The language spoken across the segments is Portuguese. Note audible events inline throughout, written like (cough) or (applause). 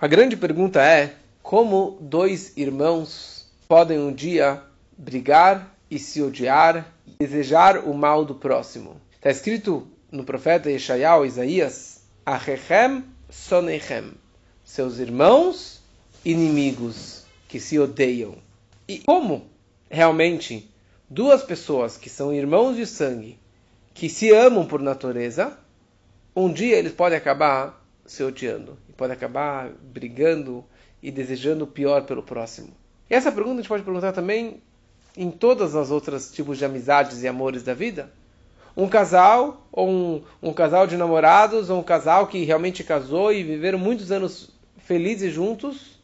A grande pergunta é como dois irmãos podem um dia brigar e se odiar, desejar o mal do próximo. Está escrito no profeta Yeshayahu, Isaías, Ahechem sonechem, seus irmãos inimigos que se odeiam. E como realmente duas pessoas que são irmãos de sangue, que se amam por natureza, um dia eles podem acabar se odiando, e podem acabar brigando e desejando o pior pelo próximo. E essa pergunta a gente pode perguntar também em todas as outras tipos de amizades e amores da vida. Um casal, ou um, um casal de namorados, ou um casal que realmente casou e viveram muitos anos felizes juntos,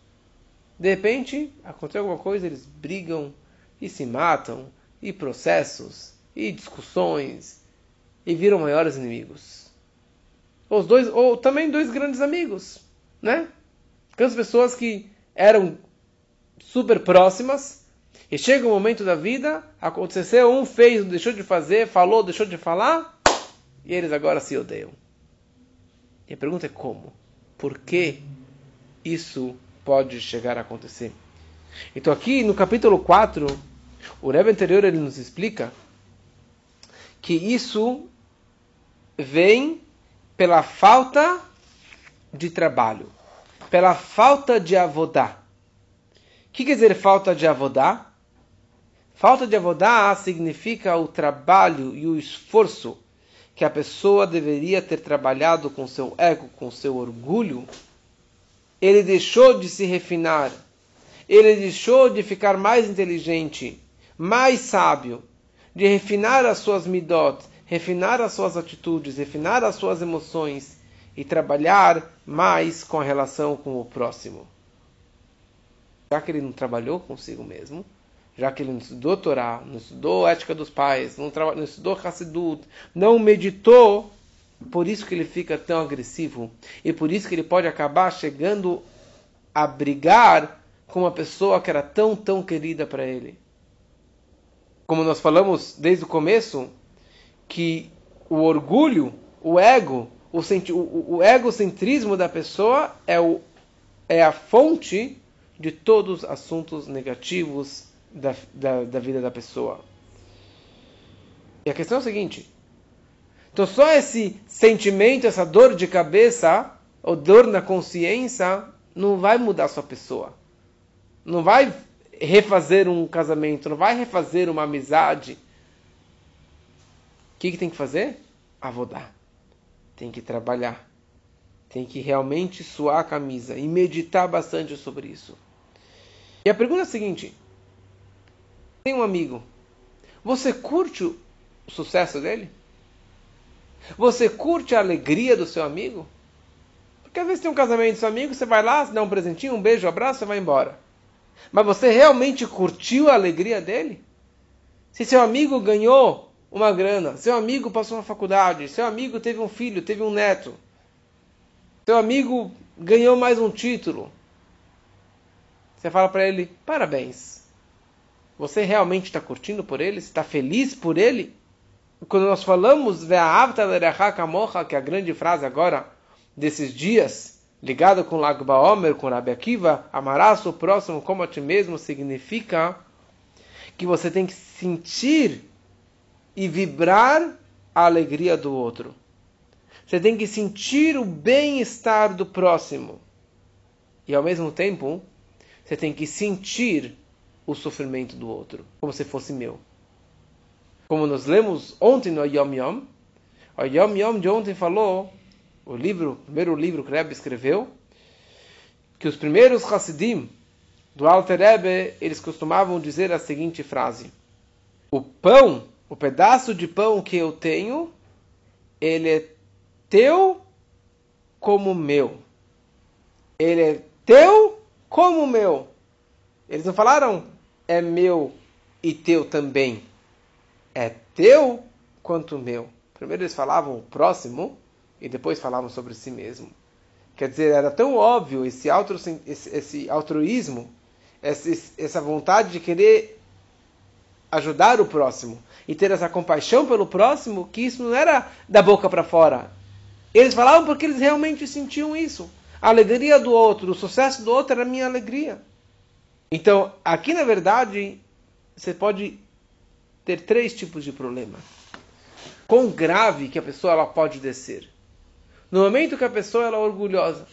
de repente aconteceu alguma coisa, eles brigam e se matam, e processos, e discussões, e viram maiores inimigos. Ou, dois, ou também dois grandes amigos, né? Aquelas pessoas que eram super próximas, e chega um momento da vida, aconteceu, um fez, deixou de fazer, falou, deixou de falar, e eles agora se odeiam. E a pergunta é como? Por que isso pode chegar a acontecer? Então aqui no capítulo 4, o Rebbe anterior ele nos explica que isso vem pela falta de trabalho, pela falta de avodá. O que quer dizer falta de avodá? Falta de avodá significa o trabalho e o esforço que a pessoa deveria ter trabalhado com seu ego, com seu orgulho. Ele deixou de se refinar. Ele deixou de ficar mais inteligente, mais sábio, de refinar as suas midot, refinar as suas atitudes, refinar as suas emoções e trabalhar mais com a relação com o próximo. Já que ele não trabalhou consigo mesmo, já que ele não estudou Torá, não estudou ética dos pais, não, não estudou Hassidut, não meditou, por isso que ele fica tão agressivo e por isso que ele pode acabar chegando a brigar com uma pessoa que era tão, tão querida para ele. Como nós falamos desde o começo, que o orgulho, o ego, o, o, o egocentrismo da pessoa é, o, é a fonte de todos os assuntos negativos da, da, da vida da pessoa. E a questão é a seguinte: então só esse sentimento, essa dor de cabeça, ou dor na consciência, não vai mudar sua pessoa. Não vai refazer um casamento, não vai refazer uma amizade. O que, que tem que fazer? Avodar. Tem que trabalhar. Tem que realmente suar a camisa e meditar bastante sobre isso. E a pergunta é a seguinte: tem um amigo. Você curte o sucesso dele? Você curte a alegria do seu amigo? Porque às vezes tem um casamento do seu amigo, você vai lá, dá um presentinho, um beijo, um abraço e vai embora. Mas você realmente curtiu a alegria dele? Se seu amigo ganhou uma grana, seu amigo passou na faculdade, seu amigo teve um filho, teve um neto, seu amigo ganhou mais um título, você fala para ele: parabéns. Você realmente está curtindo por ele? Está feliz por ele? Quando nós falamos que é a grande frase agora desses dias, ligado com Lag Baomer, com Rabi Akiva, amarás o próximo como a ti mesmo, significa que você tem que sentir e vibrar a alegria do outro. Você tem que sentir o bem-estar do próximo. E ao mesmo tempo, você tem que sentir o sofrimento do outro, como se fosse meu. Como nós lemos ontem no Yom Yom, o Yom Yom de ontem falou, o livro, o primeiro livro que Rebbe escreveu, que os primeiros Hassidim do Alter Rebbe, eles costumavam dizer a seguinte frase: O pão, o pedaço de pão que eu tenho, ele é teu como meu. Ele é teu como meu. Eles não falaram é meu e teu também. É teu quanto meu. Primeiro eles falavam o próximo e depois falavam sobre si mesmo. Quer dizer, era tão óbvio esse, altru, esse, esse altruísmo, essa vontade de querer ajudar o próximo e ter essa compaixão pelo próximo, que isso não era da boca para fora. Eles falavam porque eles realmente sentiam isso. A alegria do outro, o sucesso do outro era a minha alegria. Então, aqui na verdade, você pode ter três tipos de problema. Quão grave que a pessoa ela pode descer. No momento que a pessoa ela é orgulhosa,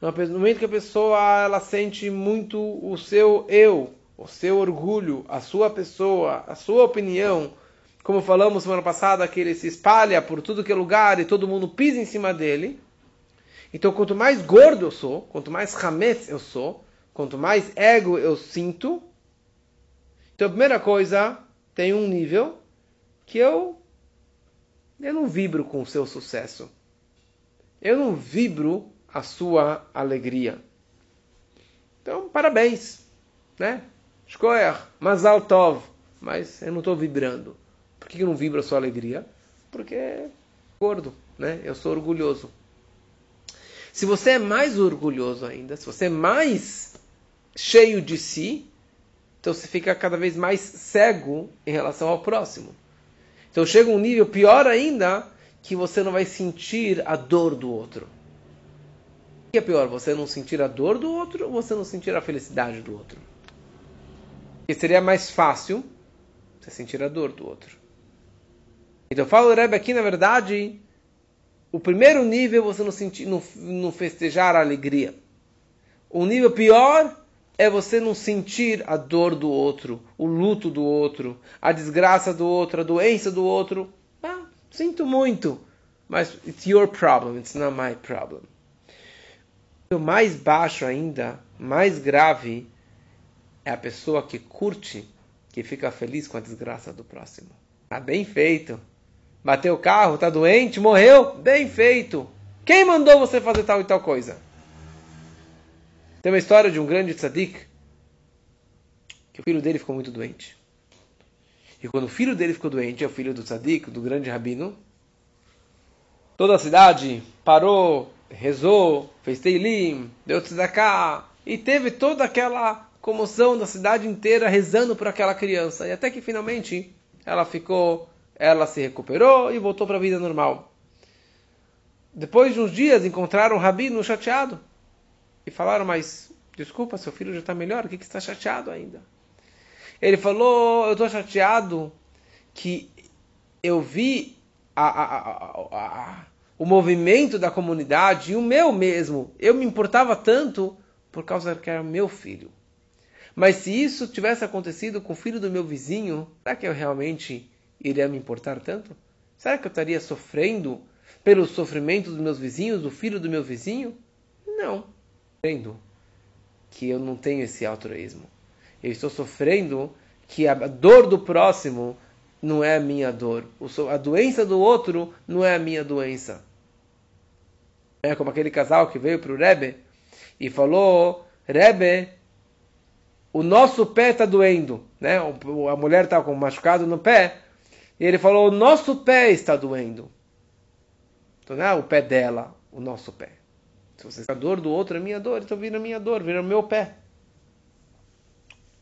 no momento que a pessoa ela sente muito o seu eu, o seu orgulho, a sua pessoa, a sua opinião, como falamos semana passada, que ele se espalha por tudo que é lugar e todo mundo pisa em cima dele. Então, quanto mais gordo eu sou, quanto mais hametz eu sou, quanto mais ego eu sinto, então a primeira coisa tem um nível que eu eu não vibro com o seu sucesso. Eu não vibro a sua alegria. Então, parabéns, né? Shkoyer, Mazal Tov, mas eu não estou vibrando. Por que eu não vibro a sua alegria? Porque é gordo, né? Eu sou orgulhoso. Se você é mais orgulhoso ainda, se você é mais cheio de si, então você fica cada vez mais cego em relação ao próximo. Então chega um nível pior ainda que você não vai sentir a dor do outro. O que é pior, você não sentir a dor do outro ou você não sentir a felicidade do outro? Porque seria mais fácil você sentir a dor do outro. Então fala o Rebbe aqui, na verdade, o primeiro nível você não, sentir, não, não festejar a alegria. O nível pior é você não sentir a dor do outro, o luto do outro, a desgraça do outro, a doença do outro. Ah, sinto muito, mas it's your problem, it's not my problem. O mais baixo ainda, mais grave, é a pessoa que curte, que fica feliz com a desgraça do próximo. Tá bem feito. Bateu o carro, tá doente, morreu, bem feito. Quem mandou você fazer tal e tal coisa? Tem uma história de um grande tzadik que o filho dele ficou muito doente. E quando o filho dele ficou doente, é o filho do tzadik, do grande rabino, toda a cidade parou, rezou, fez teilim, deu tzedakah, e teve toda aquela comoção da cidade inteira rezando por aquela criança. E até que finalmente ela ficou, ela se recuperou e voltou para a vida normal. Depois de uns dias encontraram o rabino chateado e falaram: Mas desculpa, seu filho já está melhor, o que, que está chateado ainda? Ele falou: Eu estou chateado que eu vi a, a, a, o movimento da comunidade e o meu mesmo. Eu me importava tanto por causa que era meu filho. Mas se isso tivesse acontecido com o filho do meu vizinho, será que eu realmente iria me importar tanto? Será que eu estaria sofrendo pelo sofrimento dos meus vizinhos, do filho do meu vizinho? Não. Sofrendo que eu não tenho esse altruísmo. Eu estou sofrendo que a dor do próximo não é a minha dor. A doença do outro não é a minha doença. É como aquele casal que veio para o Rebbe e falou: Rebbe, o nosso pé está doendo. Né? A mulher está com um machucado no pé. E ele falou: o nosso pé está doendo. Então não é o pé dela, o nosso pé. Se você a dor do outro é minha dor, então vira minha dor, vira meu pé.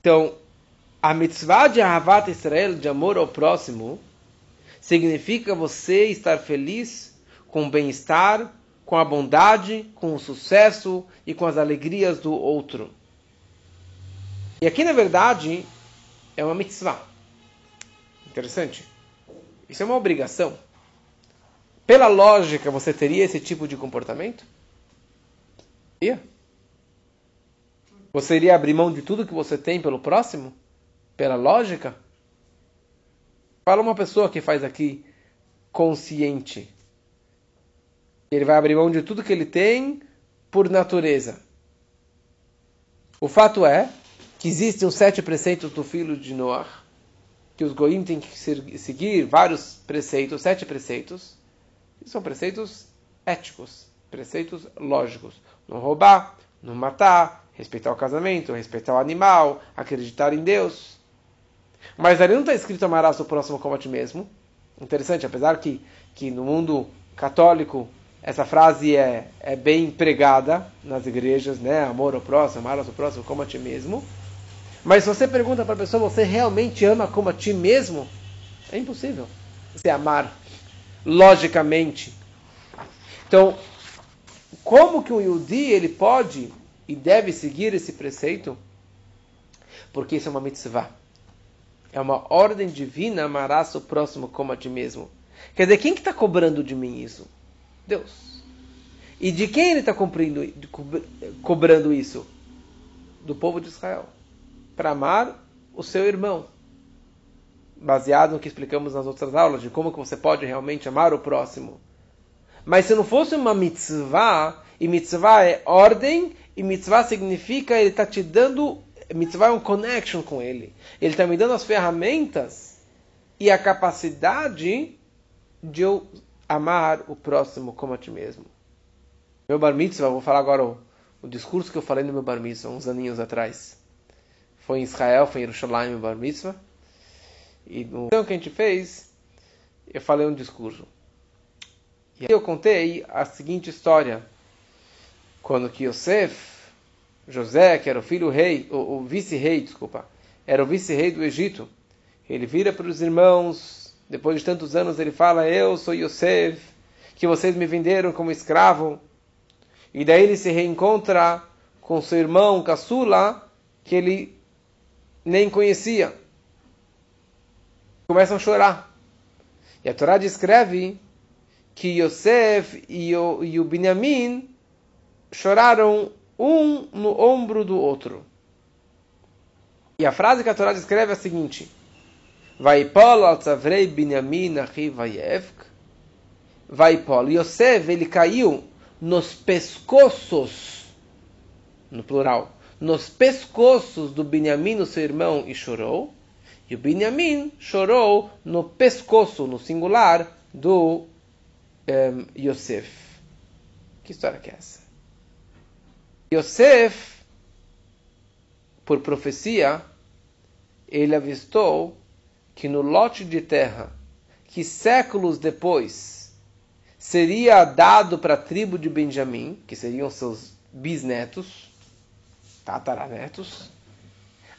Então, a mitzvah de Ahavat Israel, de amor ao próximo, significa você estar feliz com o bem-estar, com a bondade, com o sucesso e com as alegrias do outro. E aqui, na verdade, é uma mitzvah. Interessante. Isso é uma obrigação. Pela lógica, você teria esse tipo de comportamento? Ia? Você iria abrir mão de tudo que você tem pelo próximo? Pela lógica? Fala uma pessoa que faz aqui consciente. Ele vai abrir mão de tudo que ele tem por natureza. O fato é que existem os sete preceitos do filho de Noah, que os goim têm que seguir vários preceitos, sete preceitos, que são preceitos éticos, preceitos lógicos. Não roubar, não matar, respeitar o casamento, respeitar o animal, acreditar em Deus. Mas ali não está escrito amarás o próximo como a ti mesmo. Interessante, apesar que, que no mundo católico essa frase é, é bem empregada nas igrejas, né? Amor ao próximo, amar ao próximo como a ti mesmo. Mas se você pergunta para a pessoa, você realmente ama como a ti mesmo? É impossível você amar logicamente. Então, como que o Yudi ele pode e deve seguir esse preceito? Porque isso é uma mitzvah. É uma ordem divina, amarás o próximo como a ti mesmo. Quer dizer, quem que está cobrando de mim isso? Deus. E de quem ele está cobrando isso? Do povo de Israel. Para amar o seu irmão. Baseado no que explicamos nas outras aulas, de como que você pode realmente amar o próximo. Mas se não fosse uma mitzvah, e mitzvah é ordem, e mitzvah significa ele está te dando, mitzvah é um connection com ele. Ele está me dando as ferramentas e a capacidade de eu amar o próximo como a ti mesmo. Meu bar mitzvah, vou falar agora o, o discurso que eu falei no meu bar mitzvah, uns aninhos atrás. Foi em Israel, foi em Jerusalém, bar mitzvah. E no que a gente fez, eu falei um discurso. E aí eu contei a seguinte história. Quando que Yosef, José, que era o filho rei, o, o vice-rei, desculpa, era o vice-rei do Egito, ele vira para os irmãos, depois de tantos anos ele fala, eu sou Yosef, que vocês me venderam como escravo. E daí ele se reencontra com seu irmão caçula, que ele nem conhecia. Começam a chorar. E a Torá descreve que Yosef e o, e o Benjamim choraram um no ombro do outro. E a frase que a Torá descreve é a seguinte: Vaipol al tzavrei Benjamim achi vayevk. Vaipol. Yosef, ele caiu nos pescoços, no plural, nos pescoços do Benjamim, seu irmão, e chorou. E o Benjamim chorou no pescoço, no singular, do um, Yosef. Que história que é essa? Yosef, por profecia, ele avistou que no lote de terra, que séculos depois seria dado para a tribo de Benjamim, que seriam seus bisnetos, tataranetos,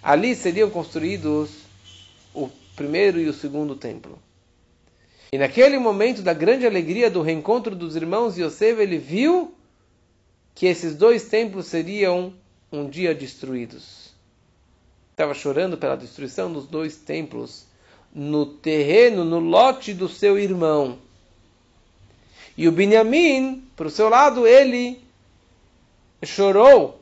ali seriam construídos o primeiro e o segundo templo. E naquele momento da grande alegria do reencontro dos irmãos Yosef, ele viu que esses dois templos seriam um dia destruídos. Estava chorando pela destruição dos dois templos no terreno, no lote do seu irmão. E o Benjamim, por seu lado, ele chorou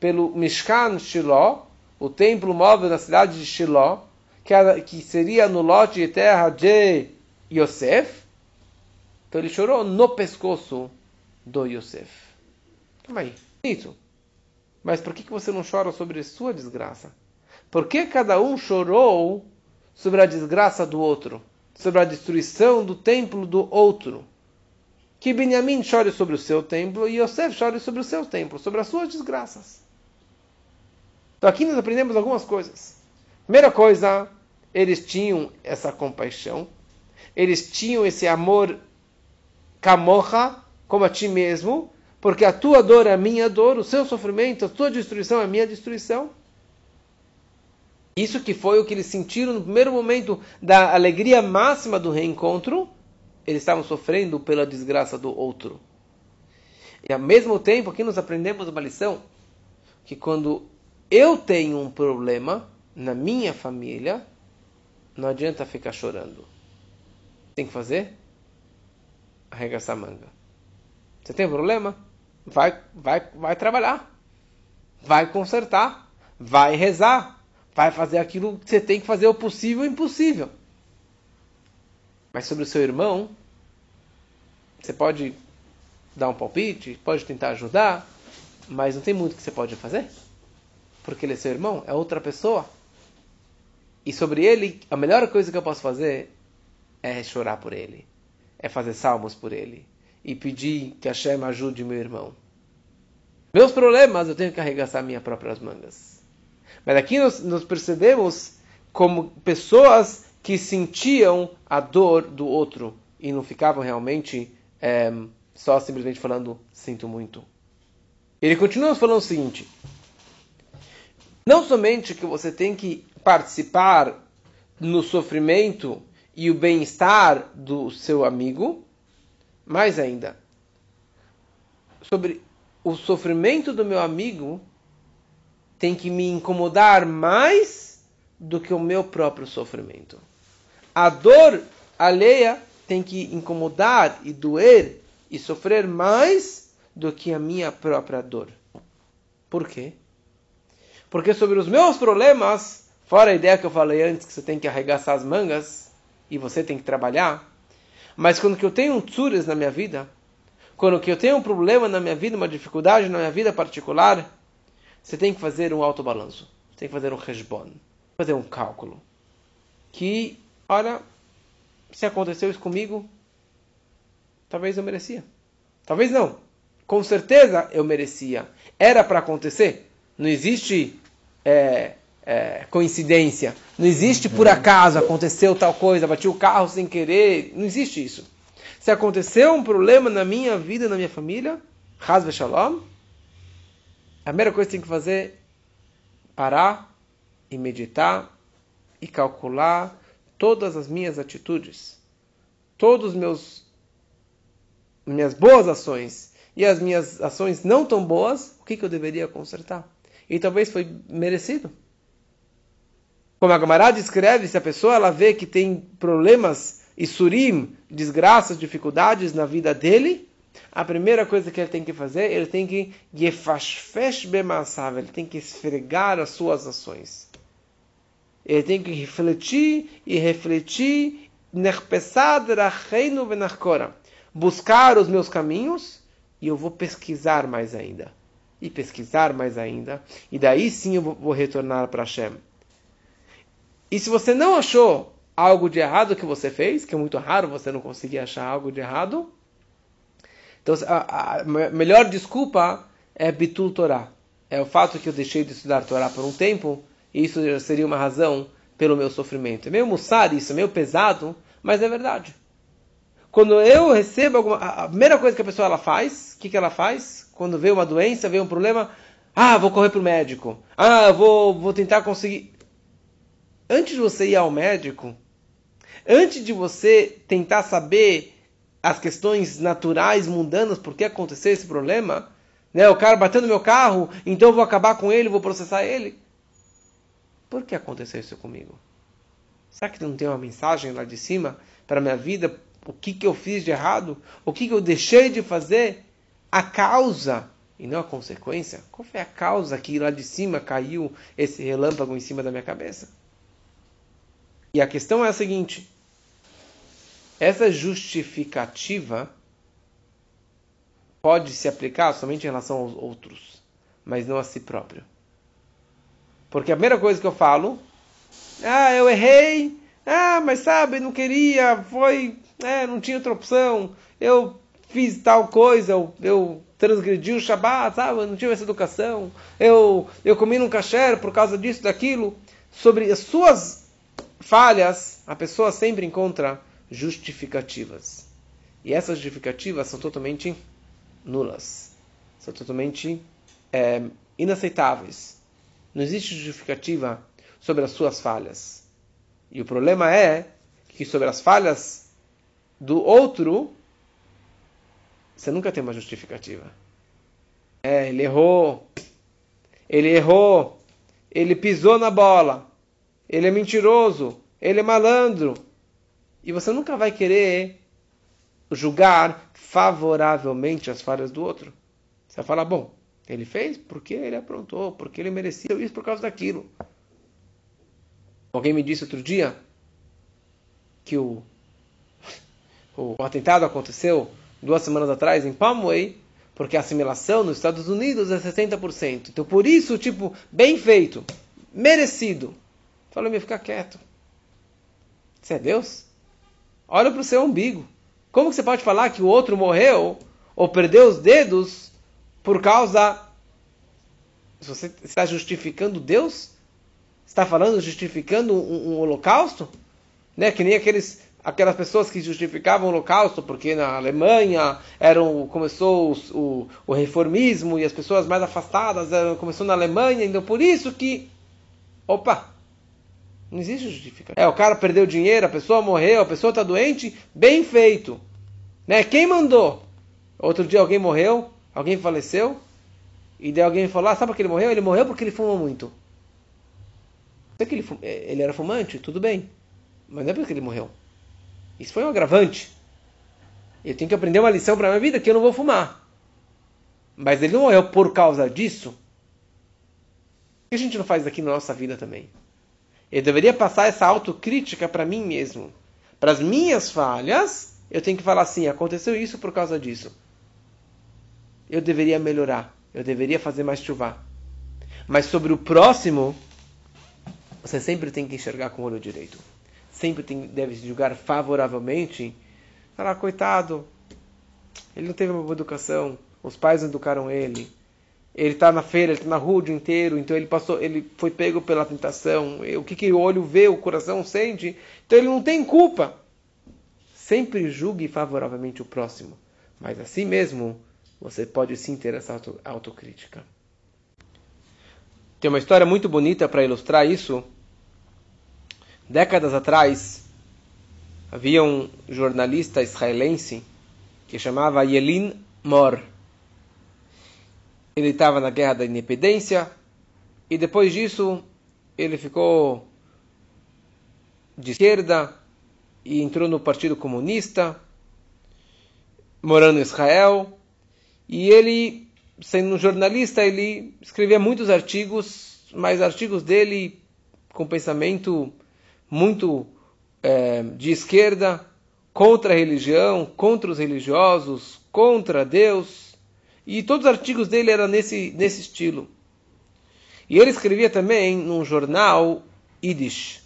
pelo Mishkan Shiloh, o templo móvel da cidade de Shiloh, que, era, que seria no lote de terra de Yosef, então ele chorou no pescoço do Yosef. Calma aí, bonito. Mas por que você não chora sobre sua desgraça? Por que cada um chorou sobre a desgraça do outro? Sobre a destruição do templo do outro? Que Benjamim chore sobre o seu templo e Yosef chore sobre o seu templo, sobre as suas desgraças. Então aqui nós aprendemos algumas coisas. Primeira coisa, eles tinham essa compaixão eles tinham esse amor camorra, como a ti mesmo, porque a tua dor é a minha dor, o seu sofrimento, a tua destruição é a minha destruição. Isso que foi o que eles sentiram no primeiro momento da alegria máxima do reencontro, eles estavam sofrendo pela desgraça do outro. E ao mesmo tempo, aqui nós aprendemos uma lição, que quando eu tenho um problema na minha família, não adianta ficar chorando tem que fazer? Arregaçar a manga. Você tem problema? Vai, vai, vai trabalhar. Vai consertar. Vai rezar. Vai fazer aquilo que você tem que fazer, o possível e o impossível. Mas sobre o seu irmão, você pode dar um palpite, pode tentar ajudar, mas não tem muito que você pode fazer. Porque ele é seu irmão, é outra pessoa. E sobre ele, a melhor coisa que eu posso fazer é chorar por ele, é fazer salmos por ele e pedir que Hashem ajude meu irmão. Meus problemas eu tenho que arregaçar minhas próprias mangas. Mas aqui nós, nós percebemos como pessoas que sentiam a dor do outro e não ficavam realmente é, só simplesmente falando sinto muito. Ele continua falando o seguinte: não somente que você tem que participar no sofrimento e o bem-estar do seu amigo, mais ainda, sobre o sofrimento do meu amigo tem que me incomodar mais do que o meu próprio sofrimento. A dor alheia tem que incomodar e doer e sofrer mais do que a minha própria dor. Por quê? Porque sobre os meus problemas, fora a ideia que eu falei antes, que você tem que arregaçar as mangas e você tem que trabalhar, mas quando eu tenho um tsures na minha vida, quando eu tenho um problema na minha vida, uma dificuldade na minha vida particular, você tem que fazer um autobalanço. Tem que fazer um resbon. Fazer um cálculo. Que, olha, se aconteceu isso comigo, talvez eu merecia. Talvez não. Com certeza eu merecia. Era para acontecer. Não existe é, é, coincidência. Não existe por acaso aconteceu tal coisa, bati o carro sem querer. Não existe isso. Se aconteceu um problema na minha vida, na minha família, Haz Shalom, a primeira coisa que tem que fazer é parar e meditar e calcular todas as minhas atitudes, todos meus minhas boas ações e as minhas ações não tão boas, o que, que eu deveria consertar? E talvez foi merecido. Como a Gamará descreve, se a pessoa ela vê que tem problemas e surim, desgraças, dificuldades na vida dele, a primeira coisa que ele tem que fazer, ele tem que ele tem que esfregar as suas ações. Ele tem que refletir e refletir buscar os meus caminhos e eu vou pesquisar mais ainda. E pesquisar mais ainda. E daí sim eu vou retornar para Hashem. E se você não achou algo de errado que você fez, que é muito raro você não conseguir achar algo de errado, então, a, a melhor desculpa é Bitul Torah. É o fato que eu deixei de estudar Torá por um tempo, e isso seria uma razão pelo meu sofrimento. É meio mussar isso, é meio pesado, mas é verdade. Quando eu recebo alguma. A primeira coisa que a pessoa ela faz, o que, que ela faz? Quando vê uma doença, vê um problema, ah, vou correr para o médico. Ah, vou, vou tentar conseguir. Antes de você ir ao médico, antes de você tentar saber as questões naturais, mundanas, por que aconteceu esse problema, né? o cara batendo meu carro, então eu vou acabar com ele, vou processar ele. Por que aconteceu isso comigo? Será que não tem uma mensagem lá de cima para a minha vida? O que, que eu fiz de errado? O que, que eu deixei de fazer? A causa e não a consequência? Qual foi a causa que lá de cima caiu esse relâmpago em cima da minha cabeça? E a questão é a seguinte: essa justificativa pode se aplicar somente em relação aos outros, mas não a si próprio. Porque a primeira coisa que eu falo, ah, eu errei, ah, mas sabe, não queria, foi, é, não tinha outra opção, eu fiz tal coisa, eu, eu transgredi o Shabat, sabe, eu não tive essa educação, eu, eu comi num kasher por causa disso, daquilo. Sobre as suas falhas, a pessoa sempre encontra justificativas. E essas justificativas são totalmente nulas, são totalmente é, inaceitáveis. Não existe justificativa sobre as suas falhas. E o problema é que sobre as falhas do outro, você nunca tem uma justificativa. É, ele errou, ele errou, ele pisou na bola, ele é mentiroso, ele é malandro, e você nunca vai querer julgar favoravelmente as falhas do outro. Você vai falar, bom, ele fez porque ele aprontou, porque ele merecia isso por causa daquilo. Alguém me disse outro dia que o, (laughs) o, atentado aconteceu duas semanas atrás em Palmway, porque a assimilação nos Estados Unidos é 60%. Então, por isso, tipo, bem feito, merecido. Falei, me ficar quieto. Você é Deus? Olha para o seu umbigo. Como que você pode falar que o outro morreu ou perdeu os dedos por causa. Você está justificando Deus? Está falando, justificando um, um holocausto? Né? Que nem aqueles, aquelas pessoas que justificavam o holocausto porque na Alemanha eram, começou o, o, o reformismo e as pessoas mais afastadas eram, começou na Alemanha, então por isso que. Opa! Não existe justificativa. É, o cara perdeu dinheiro, a pessoa morreu, a pessoa está doente, bem feito. Né? Quem mandou? Outro dia alguém morreu, alguém faleceu, e daí alguém falou, ah, sabe por que ele morreu? Ele morreu porque ele fumou muito. Que ele, eh, ele era fumante, tudo bem. Mas não é porque ele morreu. Isso foi um agravante. Eu tenho que aprender uma lição para a minha vida que eu não vou fumar. Mas ele não morreu por causa disso. Por que a gente não faz aqui na nossa vida também? Eu deveria passar essa autocrítica para mim mesmo. Para as minhas falhas, eu tenho que falar assim: aconteceu isso por causa disso. Eu deveria melhorar. Eu deveria fazer mais chuva. Mas sobre o próximo, você sempre tem que enxergar com o olho direito. Sempre tem, deve julgar favoravelmente. Falar, coitado, ele não teve uma boa educação. Os pais educaram ele ele está na feira, ele está na rua o dia inteiro, então ele passou, ele foi pego pela tentação. O que, que o olho vê, o coração sente, então ele não tem culpa. Sempre julgue favoravelmente o próximo, mas assim mesmo você pode sim ter essa auto, autocrítica. Tem uma história muito bonita para ilustrar isso. Décadas atrás, havia um jornalista israelense que chamava Yelin Mor ele estava na Guerra da Independência e depois disso ele ficou de esquerda e entrou no Partido Comunista, morando em Israel. E ele, sendo um jornalista, ele escrevia muitos artigos, mas artigos dele com pensamento muito é, de esquerda, contra a religião, contra os religiosos, contra Deus. E todos os artigos dele eram nesse, nesse estilo. E ele escrevia também num jornal Yiddish,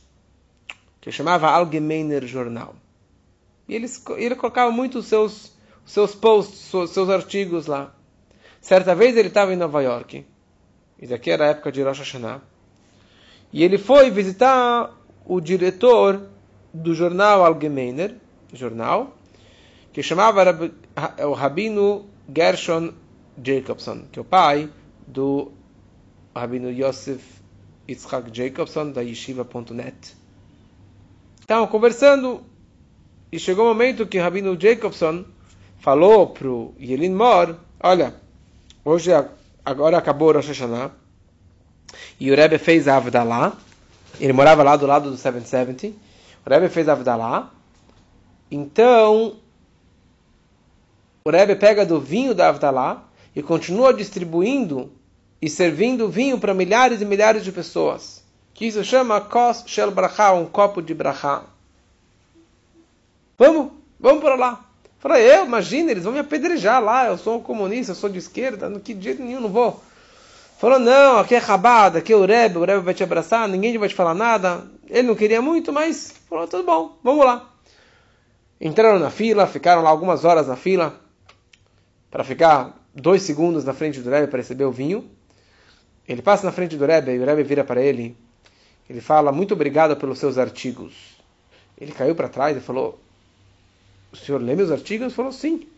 que chamava Allgemeiner Jornal. E ele, ele colocava muito os seus, seus posts, os seus artigos lá. Certa vez ele estava em Nova York, e daqui era a época de Rosh Hashanah, e ele foi visitar o diretor do jornal Allgemeiner, jornal, que chamava o Rabino Gershon Jacobson, que é o pai do Rabino Yosef Yitzhak Jacobson, da Yeshiva.net. Estavam conversando e chegou o um momento que o Rabino Jacobson falou para o Yelin Mor, olha, hoje agora acabou o Rosh Hashanah e o Rebbe fez a Avdalá, ele morava lá do lado do 770, o Rebbe fez a Avdalá, então o Rebbe pega do vinho da Avdalá e continua distribuindo e servindo vinho para milhares e milhares de pessoas. Que isso chama Kos Shel Bracha, um copo de Bracha. Vamos, vamos para lá. Falei, eu, imagina, eles vão me apedrejar lá, eu sou comunista, eu sou de esquerda, no que jeito nenhum não vou. Falou, não, aqui é rabada, aqui é o Rebbe, o Rebbe vai te abraçar, ninguém vai te falar nada. Ele não queria muito, mas falou, tudo bom, vamos lá. Entraram na fila, ficaram lá algumas horas na fila, para ficar dois segundos na frente do Rebbe para receber o vinho. Ele passa na frente do Rebbe e o Rebbe vira para ele. Ele fala, muito obrigado pelos seus artigos. Ele caiu para trás e falou, o senhor lê meus artigos? Ele falou, sim.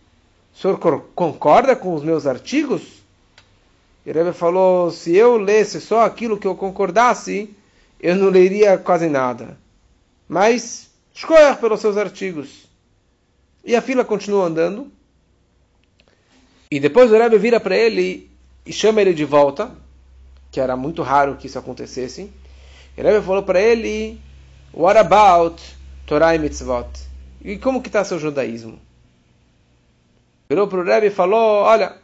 O senhor concorda com os meus artigos? E Rebbe falou, se eu lesse só aquilo que eu concordasse, eu não leria quase nada. Mas, escolha pelos seus artigos. E a fila continua andando. E depois o Rebbe vira para ele e chama ele de volta, que era muito raro que isso acontecesse. E o Rebbe falou para ele, What about Torah e Mitzvot? E como que está seu judaísmo? Virou para o Rebbe e falou, olha,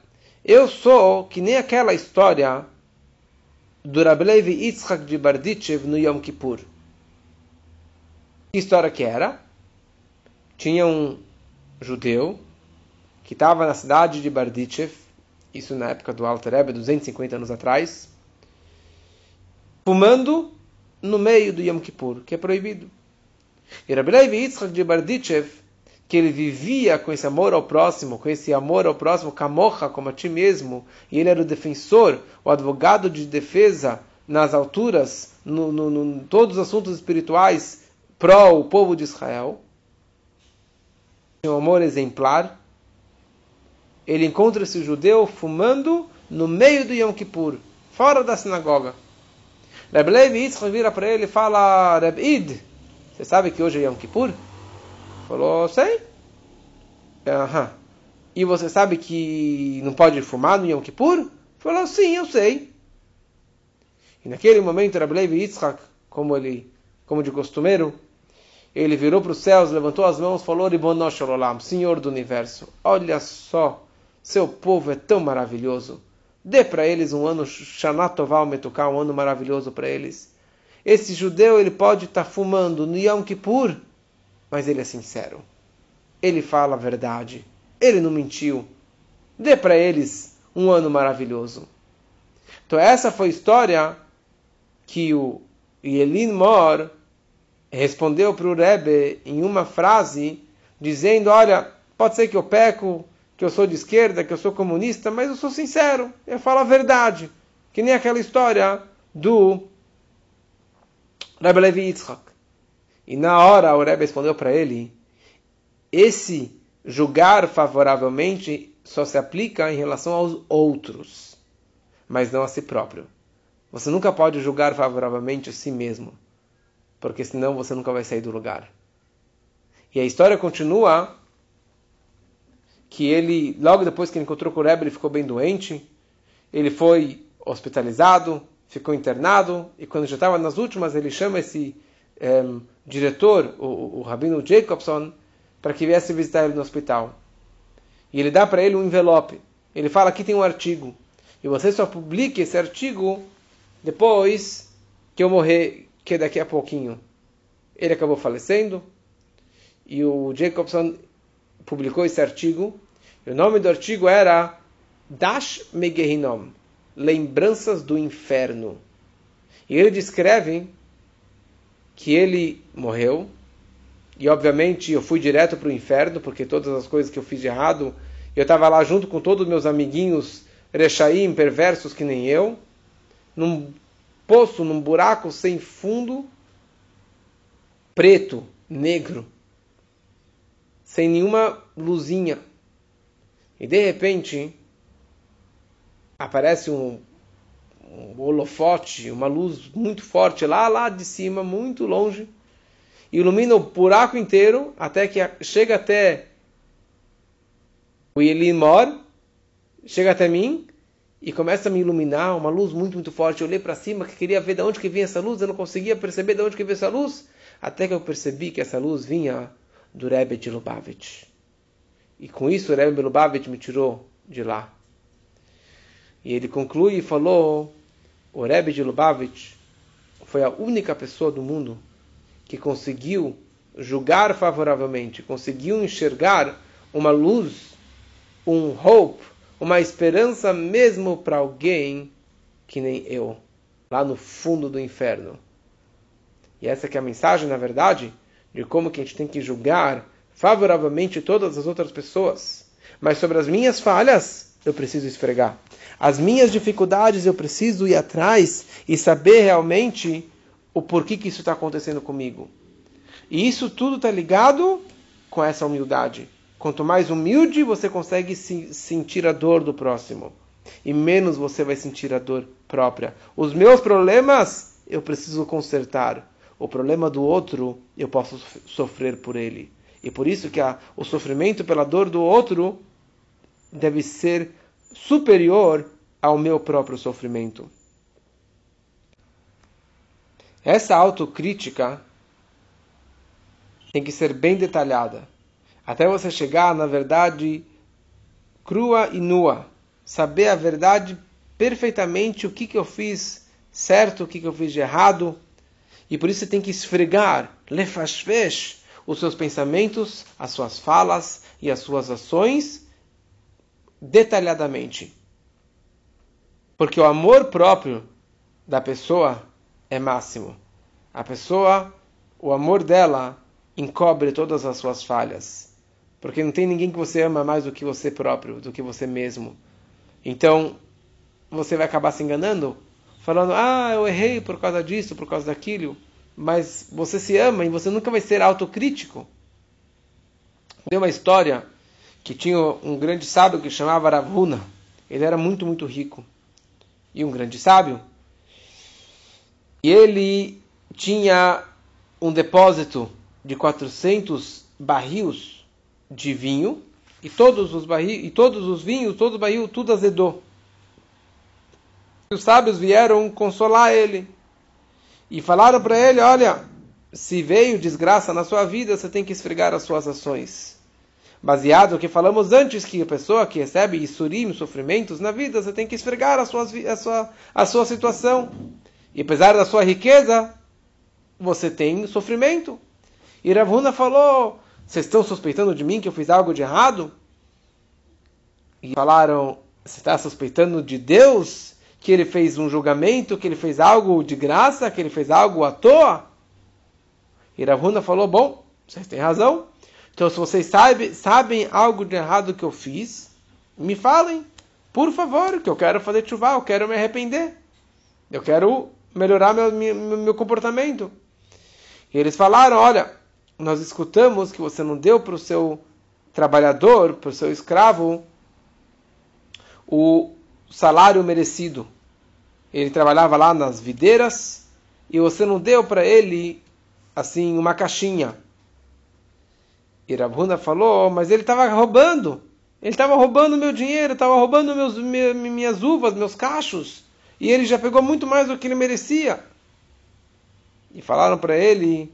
eu sou que nem aquela história do Rablevi Yitzhak de Bardichev no Yom Kippur. Que história que era? Tinha um judeu que estava na cidade de Bardichev, isso na época do Alter Rebbe, 250 anos atrás, fumando no meio do Yom Kippur, que é proibido. E Rabbi Yitzchak de Bardichev, que ele vivia com esse amor ao próximo, com esse amor ao próximo, camocha, como a ti mesmo, e ele era o defensor, o advogado de defesa nas alturas, no, no, no todos os assuntos espirituais pró o povo de Israel. Um amor exemplar ele encontra esse judeu fumando no meio do Yom Kippur, fora da sinagoga. Reb Levi Yitzchak vira para ele e fala, Reb Id, você sabe que hoje é Yom Kippur? Falou, sei. Aham. e você sabe que não pode fumar no Yom Kippur? Falou, sim, eu sei. E naquele momento, Rabbi Yitzhak, como, ele, como de costumeiro, ele virou para os céus, levantou as mãos, falou, Ribonosh Olam, Senhor do Universo, olha só, seu povo é tão maravilhoso. Dê para eles um ano Shanatoval Metukah, um ano maravilhoso para eles. Esse judeu, ele pode estar tá fumando no Yom Kippur, mas ele é sincero. Ele fala a verdade. Ele não mentiu. Dê para eles um ano maravilhoso. Então essa foi a história que o Yelin Mor respondeu para o Rebbe em uma frase, dizendo, olha, pode ser que eu peco, que eu sou de esquerda, que eu sou comunista, mas eu sou sincero, eu falo a verdade. Que nem aquela história do Rebbe Levi Yitzchak. E na hora o Rebbe respondeu para ele, esse julgar favoravelmente só se aplica em relação aos outros, mas não a si próprio. Você nunca pode julgar favoravelmente a si mesmo, porque senão você nunca vai sair do lugar. E a história continua que ele, logo depois que ele encontrou com o Rebbe, ele ficou bem doente, ele foi hospitalizado, ficou internado, e quando já estava nas últimas, ele chama esse eh, diretor, o, o Rabino Jacobson, para que viesse visitar ele no hospital. E ele dá para ele um envelope. Ele fala: aqui tem um artigo. E você só publique esse artigo depois que eu morrer, que é daqui a pouquinho. Ele acabou falecendo. E o Jacobson publicou esse artigo. E o nome do artigo era Dash Megehinom Lembranças do Inferno. E ele descreve que ele morreu e obviamente eu fui direto para o inferno, porque todas as coisas que eu fiz de errado, eu estava lá junto com todos os meus amiguinhos rechaim, perversos que nem eu, num poço, num buraco sem fundo, preto, negro, sem nenhuma luzinha. E de repente aparece um, um holofote, uma luz muito forte lá, lá de cima, muito longe ilumina o buraco inteiro até que chega até o Elimor, chega até mim e começa a me iluminar, uma luz muito, muito forte. Eu olhei para cima, que queria ver de onde que vinha essa luz, eu não conseguia perceber de onde que vinha essa luz, até que eu percebi que essa luz vinha do Rebbe de Lubavitch. E com isso o Rebbe Lubavitch me tirou de lá. E ele conclui e falou, o Rebbe de Lubavitch foi a única pessoa do mundo que conseguiu julgar favoravelmente, conseguiu enxergar uma luz, um hope, uma esperança mesmo para alguém que nem eu, lá no fundo do inferno. E essa é a mensagem, na verdade, de como que a gente tem que julgar favoravelmente todas as outras pessoas. Mas sobre as minhas falhas, eu preciso esfregar. As minhas dificuldades, eu preciso ir atrás e saber realmente o porquê que isso está acontecendo comigo. E isso tudo está ligado com essa humildade. Quanto mais humilde, você consegue sentir a dor do próximo. E menos você vai sentir a dor própria. Os meus problemas, eu preciso consertar. O problema do outro, eu posso sofrer por ele. E por isso que a, o sofrimento pela dor do outro deve ser superior ao meu próprio sofrimento. Essa autocrítica tem que ser bem detalhada, até você chegar na verdade crua e nua, saber a verdade perfeitamente o que, que eu fiz certo, o que, que eu fiz de errado, e por isso você tem que esfregar, lefashvesh, os seus pensamentos, as suas falas e as suas ações detalhadamente. Porque o amor próprio da pessoa é máximo. A pessoa, o amor dela encobre todas as suas falhas. Porque não tem ninguém que você ama mais do que você próprio, do que você mesmo. Então, você vai acabar se enganando, falando: "Ah, eu errei por causa disso, por causa daquilo". Mas você se ama e você nunca vai ser autocrítico. Tem uma história que tinha um grande sábio que chamava Ravuna. Ele era muito, muito rico. E um grande sábio. E ele tinha um depósito de 400 barris de vinho e todos os barris, e todos os vinhos, todo o barril, tudo azedou. E os sábios vieram consolar ele e falaram para ele: Olha, se veio desgraça na sua vida, você tem que esfregar as suas ações. Baseado no que falamos antes, que a pessoa que recebe isurim, sofrimentos na vida, você tem que esfregar a, suas, a, sua, a sua situação. E apesar da sua riqueza, você tem sofrimento. E Ravuna falou: Vocês estão suspeitando de mim que eu fiz algo de errado? E falaram: Você está suspeitando de Deus? Que ele fez um julgamento, que ele fez algo de graça, que ele fez algo à toa? E Ravuna falou: Bom, vocês têm razão. Então, se vocês sabe, sabem algo de errado que eu fiz, me falem, por favor, que eu quero fazer chuva, eu quero me arrepender. Eu quero melhorar meu, meu, meu comportamento. E eles falaram: Olha, nós escutamos que você não deu para o seu trabalhador, para o seu escravo, o salário merecido. Ele trabalhava lá nas videiras e você não deu para ele assim uma caixinha. E Rabhuna falou, mas ele estava roubando. Ele estava roubando meu dinheiro, estava roubando meus, minhas uvas, meus cachos. E ele já pegou muito mais do que ele merecia. E falaram para ele,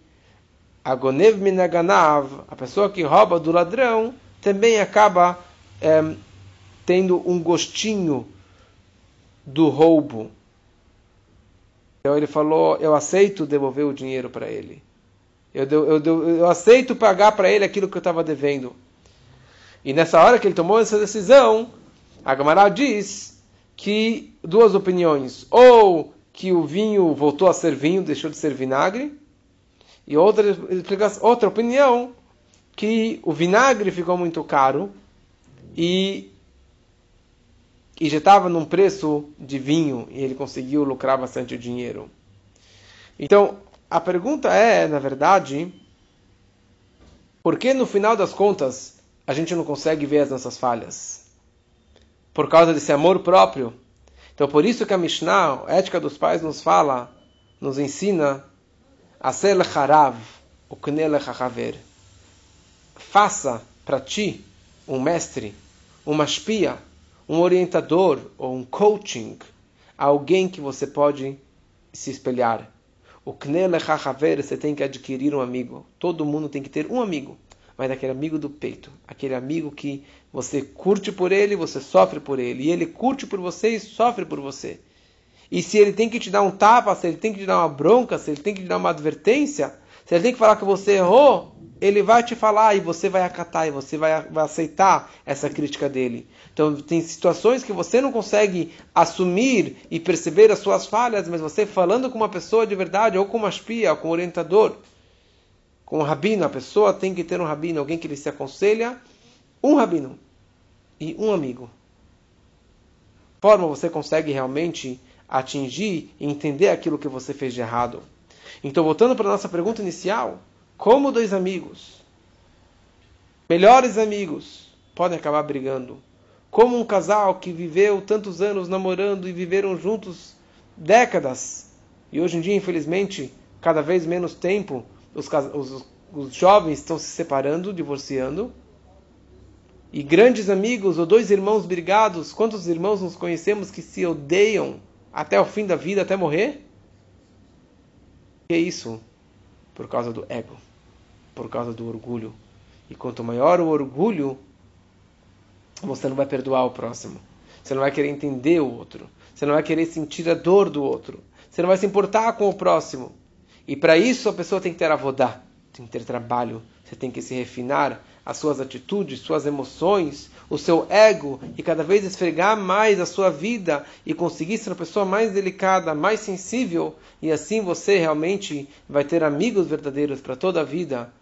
Agonev minaganav, a pessoa que rouba do ladrão, também acaba é, tendo um gostinho do roubo. Então ele falou, eu aceito devolver o dinheiro para ele. Eu, eu, eu, eu aceito pagar para ele aquilo que eu estava devendo. E nessa hora que ele tomou essa decisão, a Gamara diz que duas opiniões. Ou que o vinho voltou a ser vinho, deixou de ser vinagre. E outra, outra opinião, que o vinagre ficou muito caro e, e já estava num preço de vinho e ele conseguiu lucrar bastante dinheiro. Então, a pergunta é, na verdade, por que no final das contas a gente não consegue ver as nossas falhas? Por causa desse amor próprio. Então, por isso que a Mishnah, a ética dos pais, nos fala, nos ensina a ser lecharav, o knelechachaver. Faça para ti um mestre, uma espia, um orientador ou um coaching, alguém que você pode se espelhar o Knelechachaver, você tem que adquirir um amigo. Todo mundo tem que ter um amigo. Mas aquele amigo do peito. Aquele amigo que você curte por ele, você sofre por ele. E ele curte por você e sofre por você. E se ele tem que te dar um tapa, se ele tem que te dar uma bronca, se ele tem que te dar uma advertência, se ele tem que falar que você errou, ele vai te falar e você vai acatar e você vai, vai aceitar essa crítica dele. Então, tem situações que você não consegue assumir e perceber as suas falhas, mas você falando com uma pessoa de verdade, ou com uma espia, ou com um orientador, com um rabino, a pessoa tem que ter um rabino, alguém que lhe se aconselha, um rabino e um amigo. Forma você consegue realmente atingir e entender aquilo que você fez de errado. Então, voltando para a nossa pergunta inicial, como dois amigos, melhores amigos, podem acabar brigando. Como um casal que viveu tantos anos namorando e viveram juntos décadas. E hoje em dia, infelizmente, cada vez menos tempo, os, os, os jovens estão se separando, divorciando. E grandes amigos ou dois irmãos brigados, quantos irmãos nos conhecemos que se odeiam até o fim da vida, até morrer? Que é isso? Por causa do ego por causa do orgulho. E quanto maior o orgulho, você não vai perdoar o próximo. Você não vai querer entender o outro. Você não vai querer sentir a dor do outro. Você não vai se importar com o próximo. E para isso a pessoa tem que ter avodá, tem que ter trabalho. Você tem que se refinar as suas atitudes, suas emoções, o seu ego e cada vez esfregar mais a sua vida e conseguir ser uma pessoa mais delicada, mais sensível e assim você realmente vai ter amigos verdadeiros para toda a vida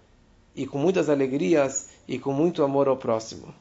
e com muitas alegrias e com muito amor ao próximo.